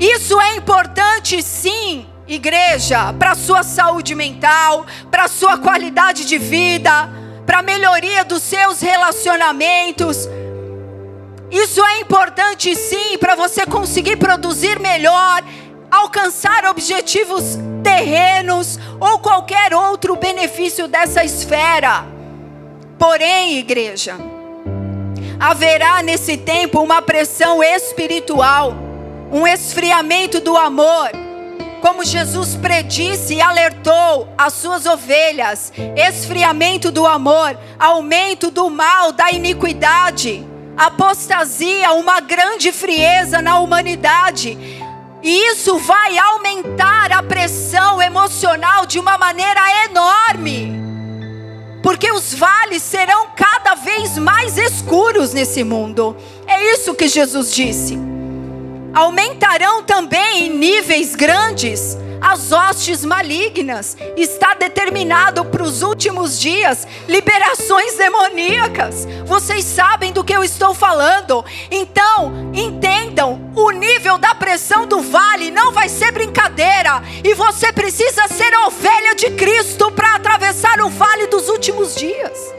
Isso é importante, sim, igreja, para a sua saúde mental, para a sua qualidade de vida, para a melhoria dos seus relacionamentos. Isso é importante, sim, para você conseguir produzir melhor, alcançar objetivos terrenos ou qualquer outro benefício dessa esfera. Porém, igreja, haverá nesse tempo uma pressão espiritual, um esfriamento do amor. Como Jesus predisse e alertou as suas ovelhas, esfriamento do amor, aumento do mal, da iniquidade, apostasia, uma grande frieza na humanidade. E isso vai aumentar a pressão emocional de uma maneira enorme. Porque os vales serão cada vez mais escuros nesse mundo. É isso que Jesus disse. Aumentarão também em níveis grandes as hostes malignas. Está determinado para os últimos dias liberações demoníacas. Vocês sabem do que eu estou falando. Então, entendam: o nível da pressão do vale não vai ser brincadeira. E você precisa ser ovelha de Cristo para atravessar o vale dos últimos dias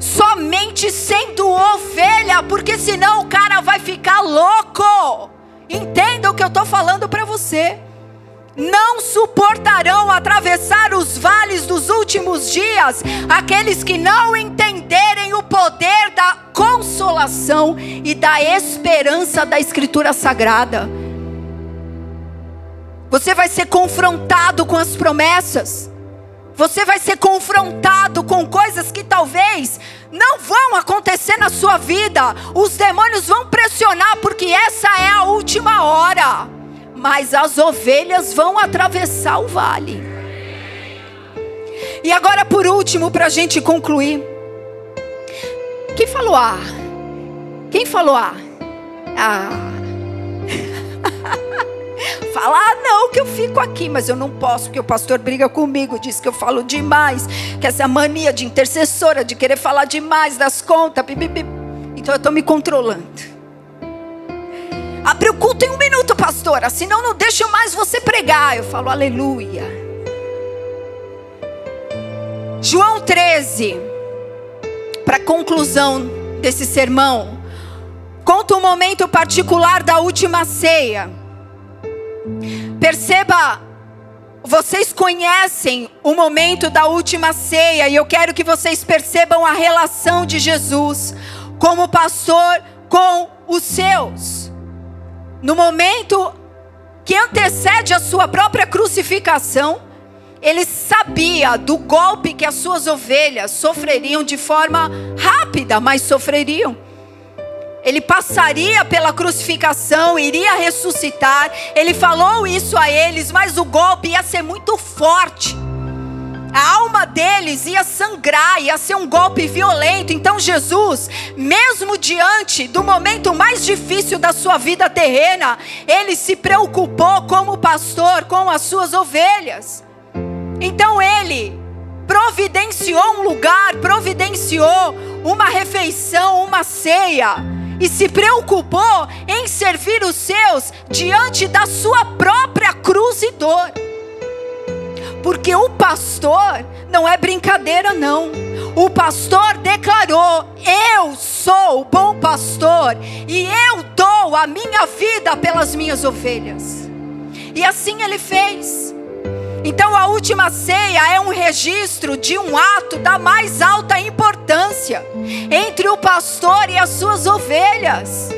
somente sendo ovelha, porque senão o cara vai ficar louco. Entenda o que eu estou falando para você. Não suportarão atravessar os vales dos últimos dias aqueles que não entenderem o poder da consolação e da esperança da Escritura Sagrada. Você vai ser confrontado com as promessas. Você vai ser confrontado com coisas que talvez não vão acontecer na sua vida. Os demônios vão pressionar porque essa é a última hora. Mas as ovelhas vão atravessar o vale. E agora, por último, para a gente concluir. Quem falou A? Quem falou A? Ah. Fala, ah, não, que eu fico aqui, mas eu não posso, porque o pastor briga comigo, diz que eu falo demais, que essa mania de intercessora, de querer falar demais das contas, então eu estou me controlando. Abre o culto em um minuto, pastora, senão não deixo mais você pregar. Eu falo, aleluia. João 13, para conclusão desse sermão, conta um momento particular da última ceia. Perceba, vocês conhecem o momento da última ceia e eu quero que vocês percebam a relação de Jesus como pastor com os seus. No momento que antecede a sua própria crucificação, ele sabia do golpe que as suas ovelhas sofreriam de forma rápida, mas sofreriam. Ele passaria pela crucificação, iria ressuscitar. Ele falou isso a eles, mas o golpe ia ser muito forte. A alma deles ia sangrar, ia ser um golpe violento. Então Jesus, mesmo diante do momento mais difícil da sua vida terrena, ele se preocupou como pastor com as suas ovelhas. Então ele providenciou um lugar, providenciou uma refeição, uma ceia e se preocupou em servir os seus diante da sua própria cruz e dor. Porque o pastor não é brincadeira, não. O pastor declarou: Eu sou o bom pastor e eu dou a minha vida pelas minhas ovelhas. E assim ele fez. Então a última ceia é um registro de um ato da mais alta importância entre o pastor e as suas ovelhas.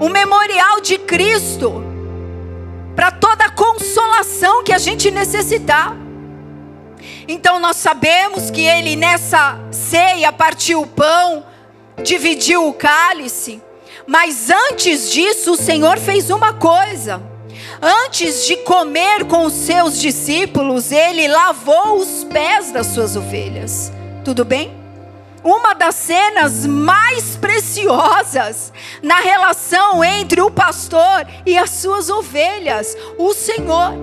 Um memorial de Cristo para toda a consolação que a gente necessitar. Então nós sabemos que ele nessa ceia partiu o pão, dividiu o cálice, mas antes disso o Senhor fez uma coisa. Antes de comer com os seus discípulos, ele lavou os pés das suas ovelhas. Tudo bem? Uma das cenas mais preciosas na relação entre o pastor e as suas ovelhas, o Senhor.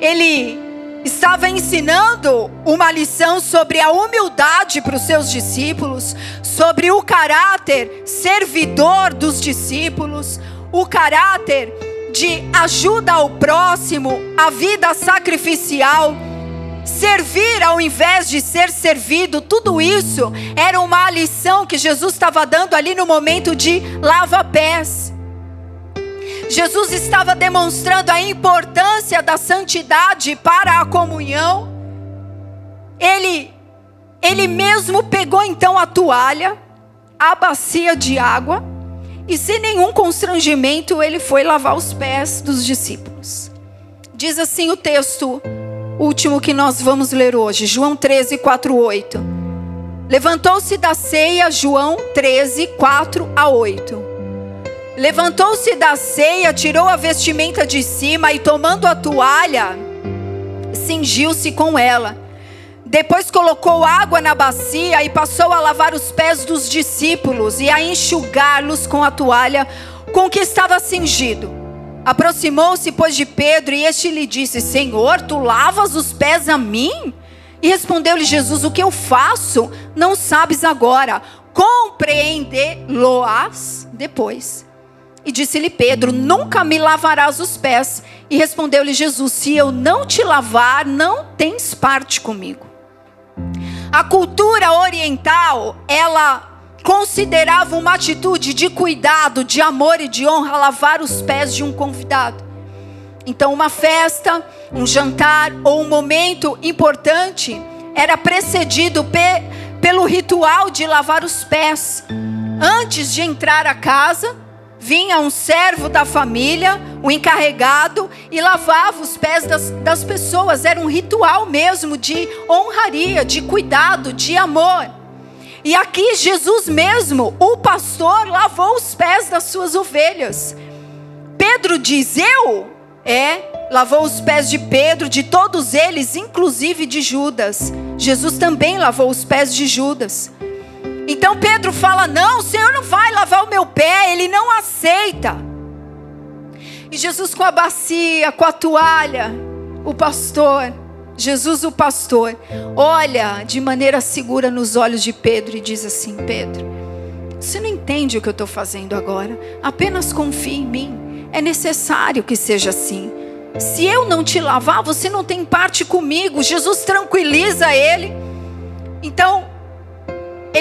Ele estava ensinando uma lição sobre a humildade para os seus discípulos, sobre o caráter servidor dos discípulos, o caráter de ajuda ao próximo, a vida sacrificial, servir ao invés de ser servido, tudo isso era uma lição que Jesus estava dando ali no momento de lava-pés. Jesus estava demonstrando a importância da santidade para a comunhão. Ele ele mesmo pegou então a toalha, a bacia de água e sem nenhum constrangimento, ele foi lavar os pés dos discípulos. Diz assim o texto último que nós vamos ler hoje, João 13, 4, 8. Levantou-se da ceia, João 13, 4 a 8. Levantou-se da ceia, tirou a vestimenta de cima e, tomando a toalha, cingiu-se com ela. Depois colocou água na bacia e passou a lavar os pés dos discípulos e a enxugá-los com a toalha com que estava cingido. Aproximou-se, pois, de Pedro e este lhe disse: Senhor, tu lavas os pés a mim? E respondeu-lhe Jesus: O que eu faço não sabes agora, compreender-lo-ás depois. E disse-lhe Pedro: Nunca me lavarás os pés. E respondeu-lhe Jesus: Se eu não te lavar, não tens parte comigo. A cultura oriental, ela considerava uma atitude de cuidado, de amor e de honra lavar os pés de um convidado. Então, uma festa, um jantar ou um momento importante era precedido pe pelo ritual de lavar os pés. Antes de entrar a casa, vinha um servo da família, o um encarregado, e lavava os pés das, das pessoas. Era um ritual mesmo de honraria, de cuidado, de amor. E aqui Jesus mesmo, o pastor, lavou os pés das suas ovelhas. Pedro diz: Eu? É, lavou os pés de Pedro, de todos eles, inclusive de Judas. Jesus também lavou os pés de Judas. Então Pedro fala: Não, o Senhor não vai lavar o meu pé, ele não aceita. E Jesus com a bacia, com a toalha, o pastor, Jesus, o pastor, olha de maneira segura nos olhos de Pedro e diz assim: Pedro, você não entende o que eu estou fazendo agora, apenas confie em mim. É necessário que seja assim. Se eu não te lavar, você não tem parte comigo. Jesus tranquiliza ele. Então,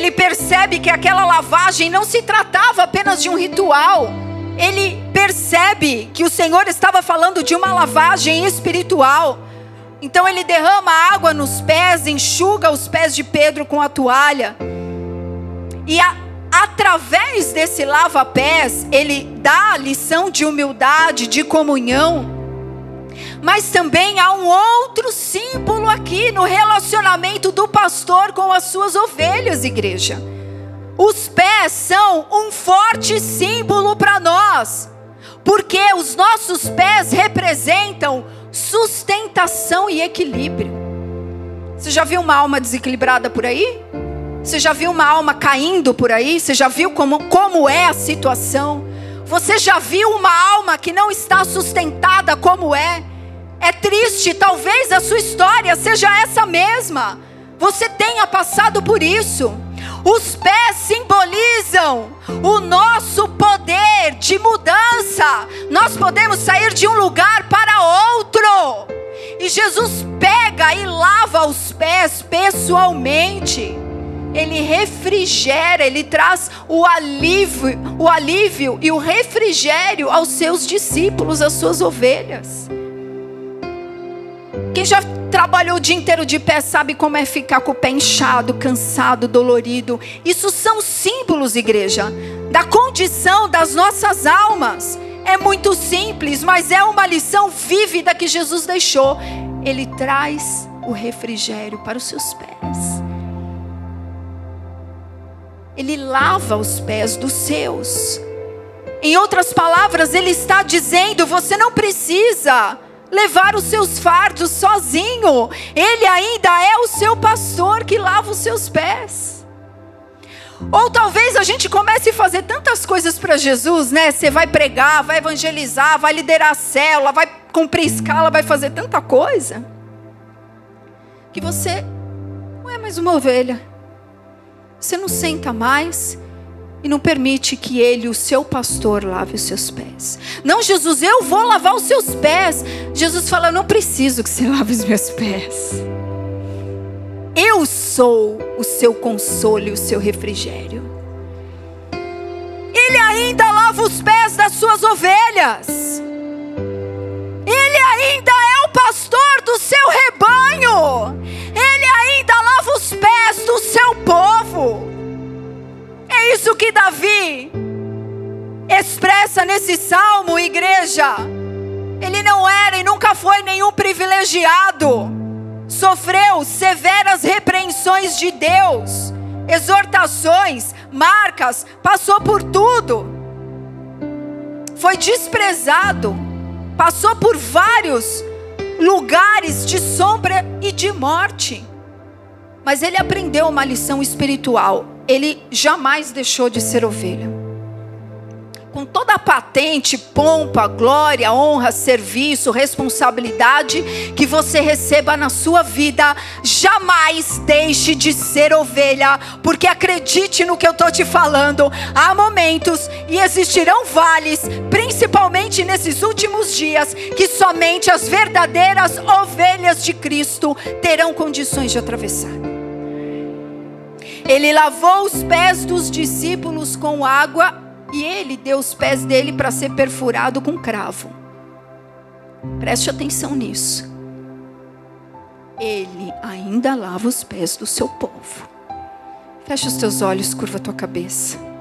ele percebe que aquela lavagem não se tratava apenas de um ritual. Ele percebe que o Senhor estava falando de uma lavagem espiritual. Então ele derrama água nos pés, enxuga os pés de Pedro com a toalha. E a, através desse lava-pés, ele dá a lição de humildade, de comunhão. Mas também há um outro símbolo aqui no relacionamento do pastor com as suas ovelhas, igreja. Os pés são um forte símbolo para nós, porque os nossos pés representam sustentação e equilíbrio. Você já viu uma alma desequilibrada por aí? Você já viu uma alma caindo por aí? Você já viu como, como é a situação? Você já viu uma alma que não está sustentada como é? É triste, talvez a sua história seja essa mesma. Você tenha passado por isso. Os pés simbolizam o nosso poder de mudança. Nós podemos sair de um lugar para outro. E Jesus pega e lava os pés pessoalmente. Ele refrigera, ele traz o alívio, o alívio e o refrigério aos seus discípulos, às suas ovelhas. Quem já trabalhou o dia inteiro de pé sabe como é ficar com o pé inchado, cansado, dolorido. Isso são símbolos, igreja, da condição das nossas almas. É muito simples, mas é uma lição vívida que Jesus deixou. Ele traz o refrigério para os seus pés. Ele lava os pés dos seus. Em outras palavras, ele está dizendo: você não precisa levar os seus fardos sozinho. Ele ainda é o seu pastor que lava os seus pés. Ou talvez a gente comece a fazer tantas coisas para Jesus, né? Você vai pregar, vai evangelizar, vai liderar a célula, vai cumprir escala, vai fazer tanta coisa. Que você não é mais uma ovelha. Você não senta mais e não permite que ele, o seu pastor, lave os seus pés. Não, Jesus, eu vou lavar os seus pés. Jesus fala: não preciso que você lave os meus pés. Eu sou o seu consolo e o seu refrigério. Ele ainda lava os pés das suas ovelhas. Ele ainda é o pastor do seu rebanho. Ele ainda lava os pés do seu povo. É isso que Davi expressa nesse salmo, igreja. Ele não era e nunca foi nenhum privilegiado. Sofreu severas repreensões de Deus, exortações, marcas, passou por tudo. Foi desprezado, passou por vários lugares de sombra e de morte. Mas ele aprendeu uma lição espiritual. Ele jamais deixou de ser ovelha com toda a patente, pompa, glória, honra, serviço, responsabilidade que você receba na sua vida, jamais deixe de ser ovelha, porque acredite no que eu estou te falando. Há momentos e existirão vales, principalmente nesses últimos dias, que somente as verdadeiras ovelhas de Cristo terão condições de atravessar. Ele lavou os pés dos discípulos com água e ele deu os pés dele para ser perfurado com cravo. Preste atenção nisso. Ele ainda lava os pés do seu povo. Fecha os teus olhos, curva a tua cabeça.